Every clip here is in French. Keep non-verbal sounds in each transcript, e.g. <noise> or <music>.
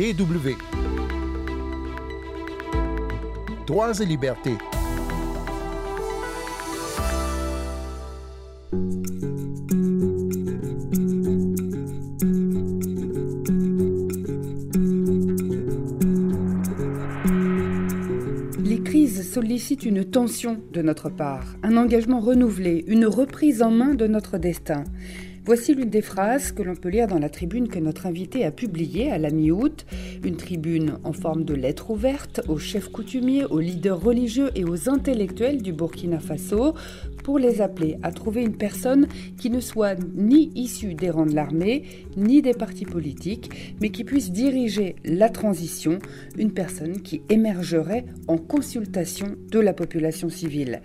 DW. Et libertés. Les crises sollicitent une tension de notre part, un engagement renouvelé, une reprise en main de notre destin. Voici l'une des phrases que l'on peut lire dans la tribune que notre invité a publiée à la mi-août, une tribune en forme de lettre ouverte aux chefs coutumiers, aux leaders religieux et aux intellectuels du Burkina Faso pour les appeler à trouver une personne qui ne soit ni issue des rangs de l'armée, ni des partis politiques, mais qui puisse diriger la transition, une personne qui émergerait en consultation de la population civile.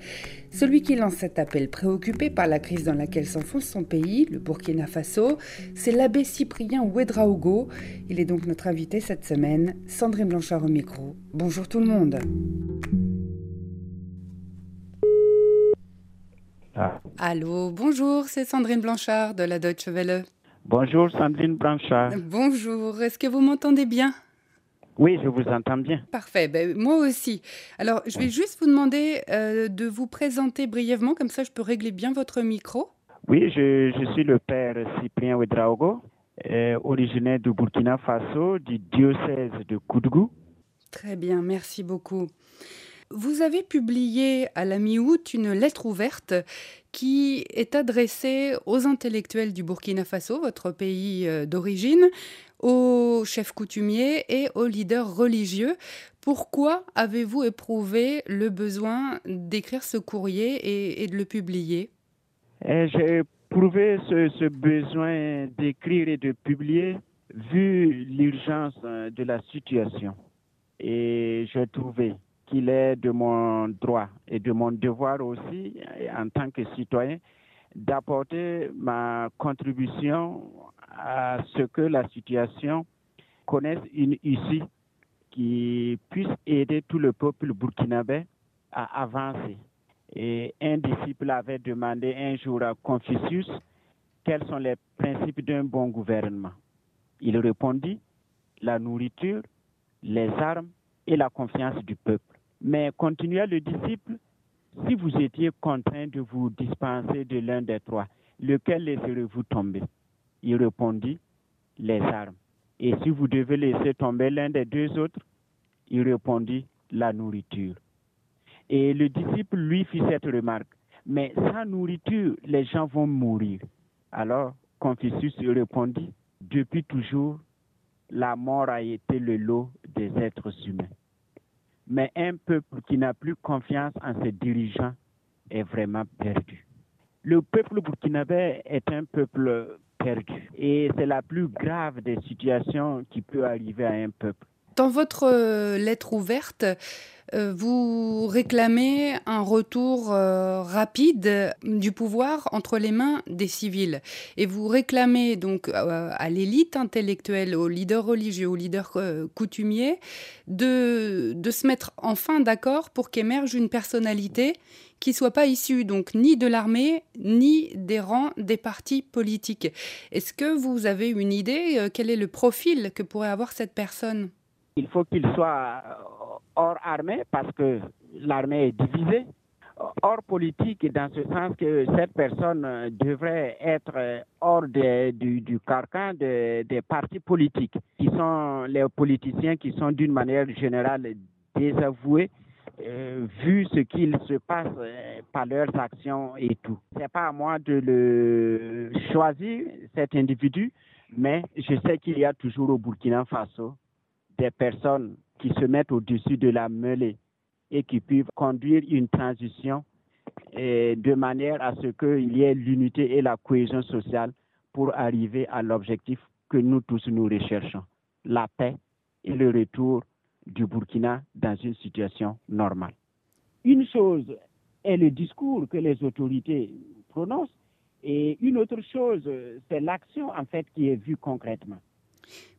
Celui qui lance cet appel préoccupé par la crise dans laquelle s'enfonce son pays, le Burkina Faso, c'est l'abbé Cyprien Ouedraogo. Il est donc notre invité cette semaine, Sandrine Blanchard au micro. Bonjour tout le monde. Ah. Allô, bonjour, c'est Sandrine Blanchard de la Deutsche Welle. Bonjour Sandrine Blanchard. Bonjour, est-ce que vous m'entendez bien? Oui, je vous entends bien. Parfait, ben, moi aussi. Alors, je vais juste vous demander euh, de vous présenter brièvement, comme ça je peux régler bien votre micro. Oui, je, je suis le père Cyprien Ouedraogo, euh, originaire du Burkina Faso, du diocèse de Koudgou. Très bien, merci beaucoup. Vous avez publié à la mi-août une lettre ouverte qui est adressée aux intellectuels du Burkina Faso, votre pays euh, d'origine, aux chefs coutumiers et aux leaders religieux. Pourquoi avez-vous éprouvé le besoin d'écrire ce courrier et, de le publier? Euh, J'ai éprouvé ce, ce besoin d'écrire et de publier vu l'urgence euh, de la situation. Et j'ai trouvé qu'il est de mon droit et de mon devoir aussi, en tant que citoyen, d'apporter ma contribution à ce que la situation connaisse une issue qui puisse aider tout le peuple burkinabé à avancer. Et un disciple avait demandé un jour à Confucius quels sont les principes d'un bon gouvernement. Il répondit la nourriture, les armes et la confiance du peuple. Mais continua le disciple, si vous étiez contraint de vous dispenser de l'un des trois, lequel laisserez-vous tomber? Il répondit, les armes. Et si vous devez laisser tomber l'un des deux autres? Il répondit, la nourriture. Et le disciple lui fit cette remarque, mais sans nourriture, les gens vont mourir. Alors Confucius répondit, depuis toujours, la mort a été le lot des êtres humains. Mais un peuple qui n'a plus confiance en ses dirigeants est vraiment perdu. Le peuple burkinabé est un peuple perdu et c'est la plus grave des situations qui peut arriver à un peuple. Dans votre euh, lettre ouverte, euh, vous réclamez un retour euh, rapide du pouvoir entre les mains des civils. Et vous réclamez donc à l'élite intellectuelle, aux leaders religieux, aux leaders coutumiers, de, de se mettre enfin d'accord pour qu'émerge une personnalité qui soit pas issue donc ni de l'armée ni des rangs des partis politiques. Est-ce que vous avez une idée quel est le profil que pourrait avoir cette personne? Il faut qu'il soit hors armée parce que l'armée est divisée, hors politique dans ce sens que cette personne devrait être hors de, du, carcan de, des partis politiques, qui sont les politiciens qui sont d'une manière générale désavoués euh, vu ce qu'il se passe euh, par leurs actions et tout. C'est pas à moi de le choisir, cet individu, mais je sais qu'il y a toujours au Burkina Faso des personnes qui se mettent au-dessus de la mêlée et qui peuvent conduire une transition et de manière à ce qu'il y ait l'unité et la cohésion sociale pour arriver à l'objectif que nous tous nous recherchons, la paix et le retour du Burkina dans une situation normale. Une chose est le discours que les autorités prononcent et une autre chose, c'est l'action en fait qui est vue concrètement.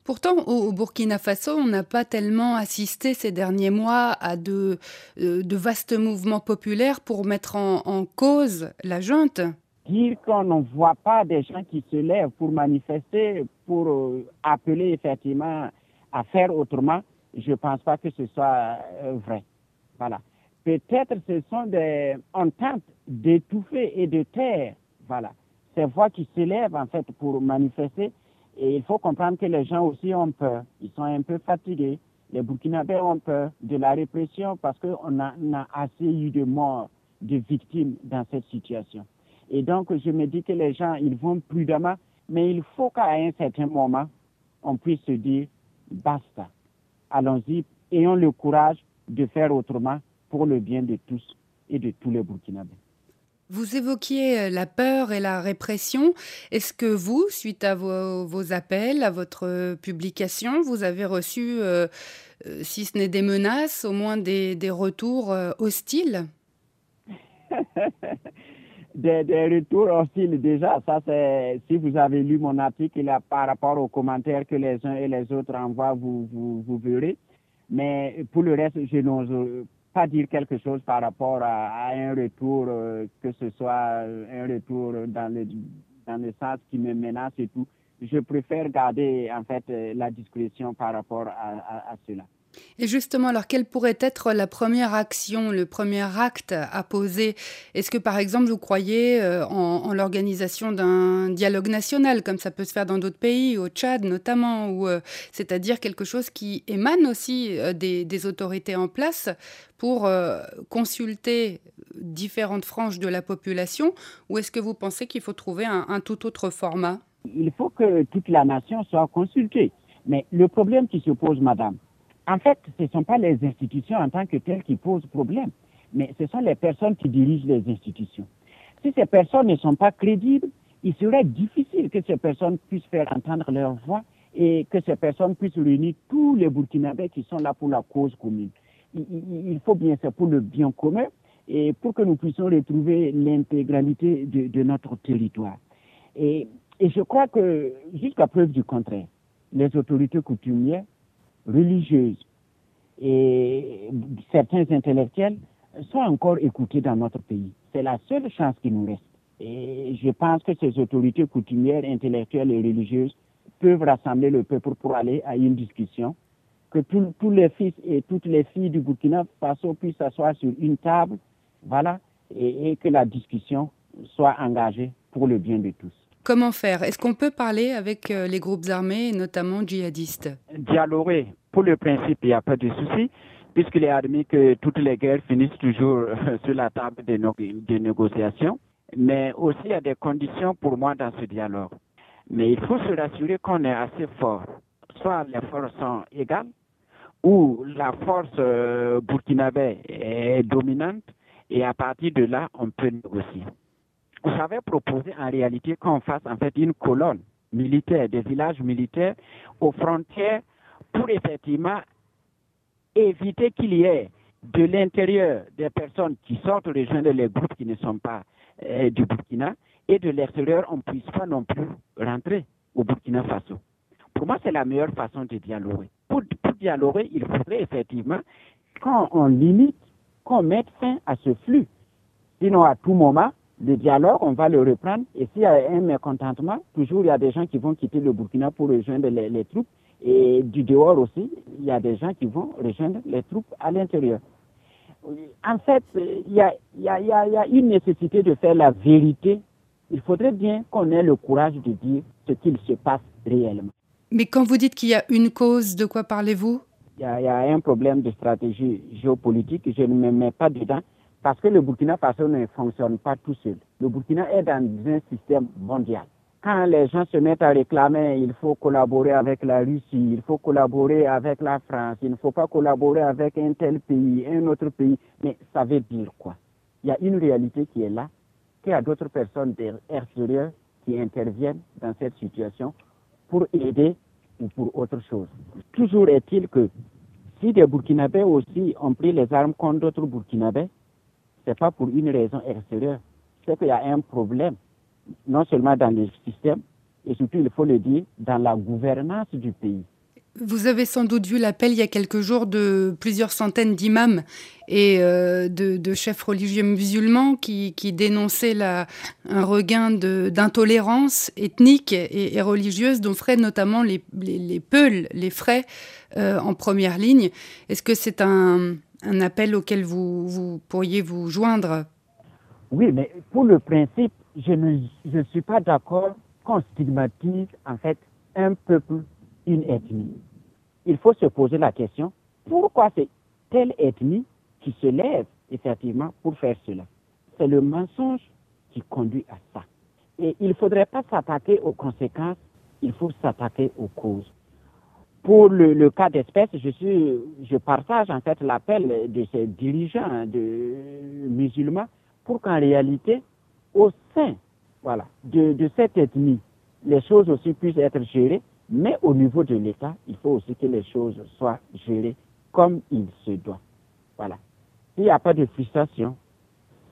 Pourtant, au Burkina Faso, on n'a pas tellement assisté ces derniers mois à de, euh, vastes mouvements populaires pour mettre en, cause la junte. Dire qu'on ne voit pas des gens qui se lèvent pour manifester, pour euh, appeler effectivement à faire autrement, je ne pense pas que ce soit euh, vrai. Voilà. Peut-être ce sont des ententes d'étouffer et de taire, voilà, ces voix qui s'élèvent en fait pour manifester. Et il faut comprendre que les gens aussi ont peur. Ils sont un peu fatigués. Les Burkinabés ont peur de la répression parce qu'on a, a assez eu de morts, de victimes dans cette situation. Et donc, je me dis que les gens, ils vont prudemment, mais il faut qu'à un certain moment, on puisse se dire, basta, allons-y, ayons le courage de faire autrement pour le bien de tous et de tous les Burkinabés. Vous évoquiez euh, la peur et la répression. Est-ce que vous, suite à vos, appels, à votre publication, vous avez reçu, euh, euh, si ce n'est des menaces, au moins des, retours hostiles? <laughs> Des, retours hostiles déjà, ça c'est, si vous avez lu mon article par rapport aux commentaires que les uns et les autres envoient, vous verrez. Mais pour le reste, je n'ose pas dire quelque chose par rapport à, un retour, euh, que ce soit un retour dans le, dans le sens qui me menace et tout. Je préfère garder en fait euh, la discrétion par rapport à cela. Et justement, alors quelle pourrait être la première action, le premier acte à poser? Est-ce que par exemple vous croyez euh, en, l'organisation d'un dialogue national, comme ça peut se faire dans d'autres pays, au Tchad notamment, ou euh, c'est-à-dire quelque chose qui émane aussi euh, des, autorités en place pour consulter différentes franges de la population, ou est-ce que vous pensez qu'il faut trouver un tout autre format? Il faut que toute la nation soit consultée. Mais le problème qui se pose, madame, en fait, ce ne sont pas les institutions en tant que telles qui posent problème, mais ce sont les personnes qui dirigent les institutions. Si ces personnes ne sont pas crédibles, il serait difficile que ces personnes puissent faire entendre leur voix et que ces personnes puissent réunir tous les Burkinabés qui sont là pour la cause commune. Il, faut bien, c'est pour le bien commun et pour que nous puissions retrouver l'intégralité de, notre territoire. et je crois que, jusqu'à preuve du contraire, les autorités coutumières religieuses et certains intellectuels sont encore écoutés dans notre pays. C'est la seule chance qui nous reste. Et je pense que ces autorités coutumières, intellectuelles et religieuses peuvent rassembler le peuple pour aller à une discussion, que tous les fils et toutes les filles du Burkina Faso puissent s'asseoir sur une table, voilà, et que la discussion soit engagée pour le bien de tous. Comment faire? Est-ce qu'on peut parler avec euh, les groupes armés, notamment djihadistes? Dialoguer. Pour le principe, il n'y a pas de souci, puisqu'il est admis que toutes les guerres finissent toujours euh, sur la table des, négociations. Mais aussi, il y a des conditions pour moi dans ce dialogue. Mais il faut se rassurer qu'on est assez fort. Soit les forces sont égales, ou la force euh, burkinabé est dominante, et à partir de là, on peut négocier j'avais proposé en réalité qu'on fasse en fait une colonne militaire, des villages militaires aux frontières pour effectivement éviter qu'il y ait de l'intérieur des personnes qui sortent rejoindre les groupes qui ne sont pas euh, du Burkina et de l'extérieur, on ne puisse pas non plus rentrer au Burkina Faso. Pour moi, c'est la meilleure façon de dialoguer. Pour, pour dialoguer, il faudrait effectivement qu'on limite, qu'on mette fin à ce flux. Sinon, à tout moment, le dialogue, on va le reprendre. Et s'il y a un mécontentement, toujours il y a des gens qui vont quitter le Burkina pour rejoindre les, troupes. Et du dehors aussi, il y a des gens qui vont rejoindre les troupes à l'intérieur. En fait, il y, a, il, y a, il y a une nécessité de faire la vérité. Il faudrait bien qu'on ait le courage de dire ce qu'il se passe réellement. Mais quand vous dites qu'il y a une cause, de quoi parlez-vous? Il y, a, un problème de stratégie géopolitique. Je ne me mets pas dedans. Parce que le Burkina Faso ne fonctionne pas tout seul. Le Burkina est dans un système mondial. Quand les gens se mettent à réclamer, il faut collaborer avec la Russie, il faut collaborer avec la France, il ne faut pas collaborer avec un tel pays, un autre pays. Mais ça veut dire quoi? Il y a une réalité qui est là, qu'il y a d'autres personnes extérieures qui interviennent dans cette situation pour aider ou pour autre chose. Toujours est-il que si des Burkinabés aussi ont pris les armes contre d'autres Burkinabés, ce n'est pas pour une raison extérieure. C'est qu'il y a un problème, non seulement dans le système, et surtout, il faut le dire, dans la gouvernance du pays. Vous avez sans doute vu l'appel il y a quelques jours de plusieurs centaines d'imams et euh, de, chefs religieux musulmans qui, dénonçaient un regain d'intolérance ethnique et, religieuse dont feraient notamment les, les, Peuls, les frais euh, en première ligne. Est-ce que c'est un, un, appel auquel vous, vous, pourriez vous joindre Oui, mais pour le principe, je ne je suis pas d'accord qu'on stigmatise en fait un peuple, une ethnie il faut se poser la question, pourquoi c'est telle ethnie qui se lève effectivement pour faire cela? C'est le mensonge qui conduit à ça. Et il ne faudrait pas s'attaquer aux conséquences, il faut s'attaquer aux causes. Pour le, cas d'espèce, je, suis, je partage en fait l'appel de ces dirigeants de musulmans pour qu'en réalité, au sein voilà, de, cette ethnie, les choses aussi puissent être gérées mais au niveau de l'État, il faut aussi que les choses soient gérées comme il se doit. Voilà. S'il n'y a pas de frustration,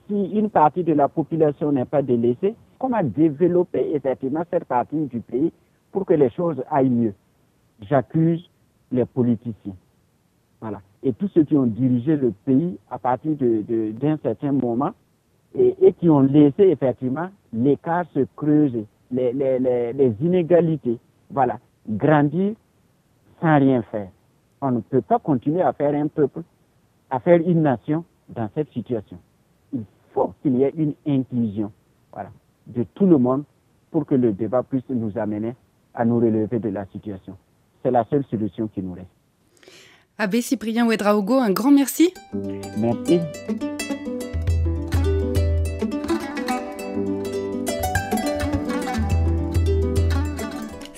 si une partie de la population n'est pas délaissée, comment développer effectivement cette partie du pays pour que les choses aillent mieux? J'accuse les politiciens. Voilà. Et tous ceux qui ont dirigé le pays à partir d'un de, certain moment et, qui ont laissé effectivement l'écart se creuser, les, les, les, les inégalités, voilà, grandir sans rien faire. On ne peut pas continuer à faire un peuple, à faire une nation dans cette situation. Il faut qu'il y ait une inclusion voilà, de tout le monde pour que le débat puisse nous amener à nous relever de la situation. C'est la seule solution qui nous reste. Abbé Cyprien Ouedraogo, un grand merci. Merci.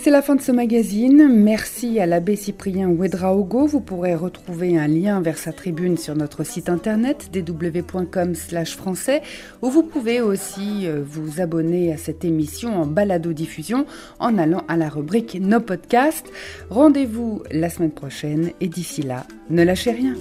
C'est la fin de ce magazine. Merci à l'abbé Cyprien Ouedraogo. Vous pourrez retrouver un lien vers sa tribune sur notre site internet www.com français où vous pouvez aussi euh, vous abonner à cette émission en balado-diffusion en allant à la rubrique Nos podcasts. Rendez-vous la semaine prochaine et d'ici là, ne lâchez rien.